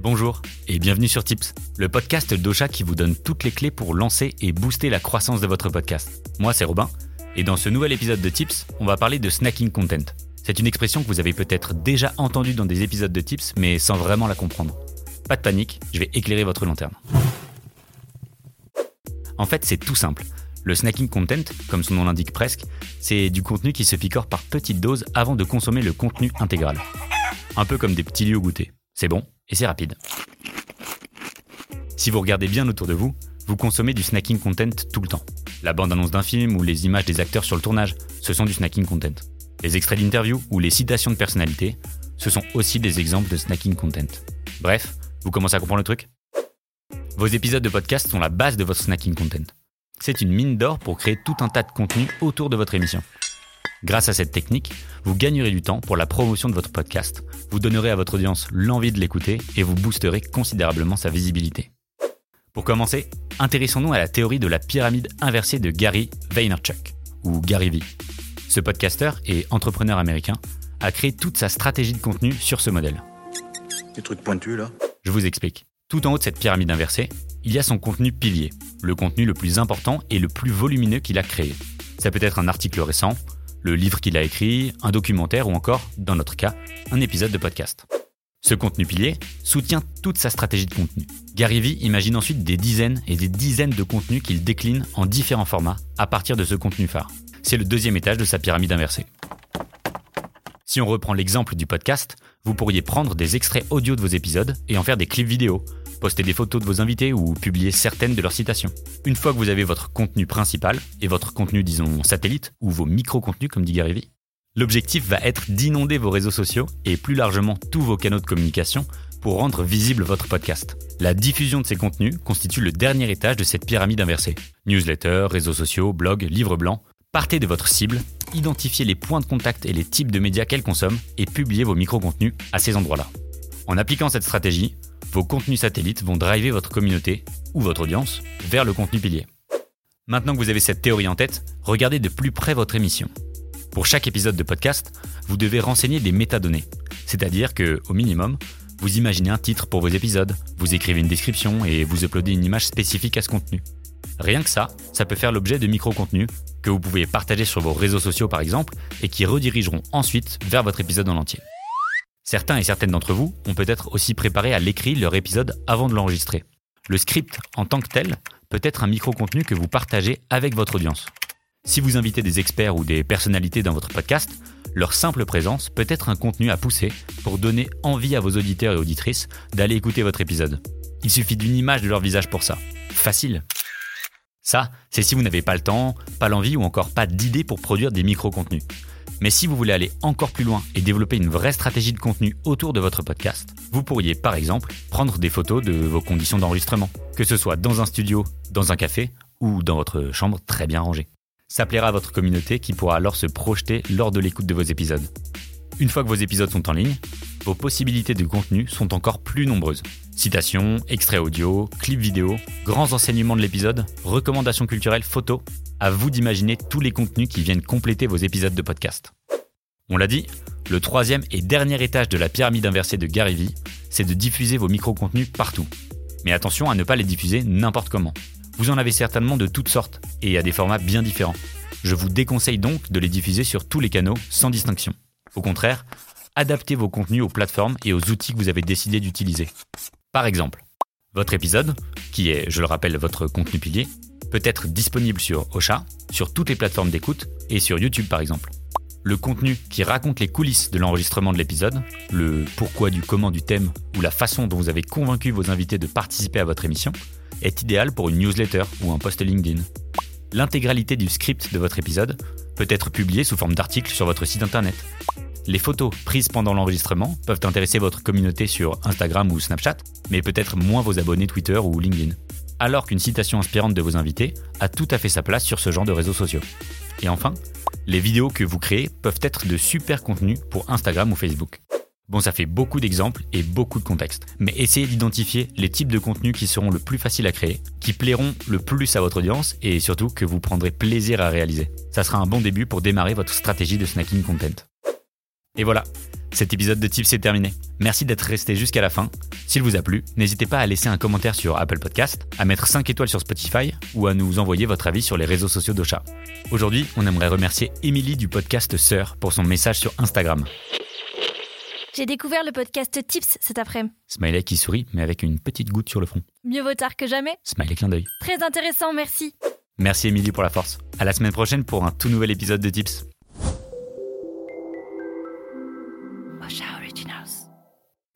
Bonjour et bienvenue sur Tips, le podcast d'Ocha qui vous donne toutes les clés pour lancer et booster la croissance de votre podcast. Moi c'est Robin et dans ce nouvel épisode de Tips, on va parler de snacking content. C'est une expression que vous avez peut-être déjà entendue dans des épisodes de Tips mais sans vraiment la comprendre. Pas de panique, je vais éclairer votre lanterne. En fait c'est tout simple. Le snacking content, comme son nom l'indique presque, c'est du contenu qui se picore par petites doses avant de consommer le contenu intégral. Un peu comme des petits lieux goûter. C'est bon et c'est rapide. Si vous regardez bien autour de vous, vous consommez du snacking content tout le temps. La bande-annonce d'un film ou les images des acteurs sur le tournage, ce sont du snacking content. Les extraits d'interviews ou les citations de personnalités, ce sont aussi des exemples de snacking content. Bref, vous commencez à comprendre le truc? Vos épisodes de podcast sont la base de votre snacking content. C'est une mine d'or pour créer tout un tas de contenu autour de votre émission. Grâce à cette technique, vous gagnerez du temps pour la promotion de votre podcast, vous donnerez à votre audience l'envie de l'écouter et vous boosterez considérablement sa visibilité. Pour commencer, intéressons-nous à la théorie de la pyramide inversée de Gary Vaynerchuk, ou Gary V. Ce podcasteur et entrepreneur américain a créé toute sa stratégie de contenu sur ce modèle. Des trucs pointus là Je vous explique. Tout en haut de cette pyramide inversée, il y a son contenu pilier, le contenu le plus important et le plus volumineux qu'il a créé. Ça peut être un article récent, le livre qu'il a écrit, un documentaire ou encore, dans notre cas, un épisode de podcast. Ce contenu pilier soutient toute sa stratégie de contenu. Gary Vee imagine ensuite des dizaines et des dizaines de contenus qu'il décline en différents formats à partir de ce contenu phare. C'est le deuxième étage de sa pyramide inversée. Si on reprend l'exemple du podcast, vous pourriez prendre des extraits audio de vos épisodes et en faire des clips vidéo, poster des photos de vos invités ou publier certaines de leurs citations. Une fois que vous avez votre contenu principal et votre contenu, disons, satellite, ou vos micro-contenus, comme dit Gary l'objectif va être d'inonder vos réseaux sociaux et plus largement tous vos canaux de communication pour rendre visible votre podcast. La diffusion de ces contenus constitue le dernier étage de cette pyramide inversée. Newsletter, réseaux sociaux, blog, livre blanc, partez de votre cible identifiez les points de contact et les types de médias qu'elle consomme et publiez vos micro-contenus à ces endroits-là. En appliquant cette stratégie, vos contenus satellites vont driver votre communauté ou votre audience vers le contenu pilier. Maintenant que vous avez cette théorie en tête, regardez de plus près votre émission. Pour chaque épisode de podcast, vous devez renseigner des métadonnées, c'est-à-dire que, au minimum, vous imaginez un titre pour vos épisodes, vous écrivez une description et vous uploadez une image spécifique à ce contenu. Rien que ça, ça peut faire l'objet de micro-contenus que vous pouvez partager sur vos réseaux sociaux par exemple et qui redirigeront ensuite vers votre épisode en entier. Certains et certaines d'entre vous ont peut-être aussi préparé à l'écrit leur épisode avant de l'enregistrer. Le script en tant que tel peut être un micro-contenu que vous partagez avec votre audience. Si vous invitez des experts ou des personnalités dans votre podcast, leur simple présence peut être un contenu à pousser pour donner envie à vos auditeurs et auditrices d'aller écouter votre épisode. Il suffit d'une image de leur visage pour ça. Facile. Ça, c'est si vous n'avez pas le temps, pas l'envie ou encore pas d'idée pour produire des micro-contenus. Mais si vous voulez aller encore plus loin et développer une vraie stratégie de contenu autour de votre podcast, vous pourriez par exemple prendre des photos de vos conditions d'enregistrement, que ce soit dans un studio, dans un café ou dans votre chambre très bien rangée. Ça plaira à votre communauté qui pourra alors se projeter lors de l'écoute de vos épisodes. Une fois que vos épisodes sont en ligne, vos possibilités de contenu sont encore plus nombreuses. Citations, extraits audio, clips vidéo, grands enseignements de l'épisode, recommandations culturelles, photos. À vous d'imaginer tous les contenus qui viennent compléter vos épisodes de podcast. On l'a dit, le troisième et dernier étage de la pyramide inversée de Gary Vee, c'est de diffuser vos micro-contenus partout. Mais attention à ne pas les diffuser n'importe comment. Vous en avez certainement de toutes sortes et à des formats bien différents. Je vous déconseille donc de les diffuser sur tous les canaux sans distinction. Au contraire, adaptez vos contenus aux plateformes et aux outils que vous avez décidé d'utiliser. Par exemple, votre épisode, qui est, je le rappelle, votre contenu pilier, peut être disponible sur Ocha, sur toutes les plateformes d'écoute et sur YouTube par exemple. Le contenu qui raconte les coulisses de l'enregistrement de l'épisode, le pourquoi du comment du thème ou la façon dont vous avez convaincu vos invités de participer à votre émission, est idéal pour une newsletter ou un post LinkedIn. L'intégralité du script de votre épisode peut être publiée sous forme d'article sur votre site internet. Les photos prises pendant l'enregistrement peuvent intéresser votre communauté sur Instagram ou Snapchat, mais peut-être moins vos abonnés Twitter ou LinkedIn. Alors qu'une citation inspirante de vos invités a tout à fait sa place sur ce genre de réseaux sociaux. Et enfin, les vidéos que vous créez peuvent être de super contenus pour Instagram ou Facebook. Bon, ça fait beaucoup d'exemples et beaucoup de contextes, mais essayez d'identifier les types de contenus qui seront le plus faciles à créer, qui plairont le plus à votre audience et surtout que vous prendrez plaisir à réaliser. Ça sera un bon début pour démarrer votre stratégie de snacking content. Et voilà, cet épisode de Tips est terminé. Merci d'être resté jusqu'à la fin. S'il vous a plu, n'hésitez pas à laisser un commentaire sur Apple Podcast, à mettre 5 étoiles sur Spotify ou à nous envoyer votre avis sur les réseaux sociaux d'Ocha. Aujourd'hui, on aimerait remercier Émilie du podcast Sœur pour son message sur Instagram. J'ai découvert le podcast Tips cet après-midi. Smiley qui sourit, mais avec une petite goutte sur le front. Mieux vaut tard que jamais. Smiley clin d'œil. Très intéressant, merci. Merci Émilie pour la force. À la semaine prochaine pour un tout nouvel épisode de Tips.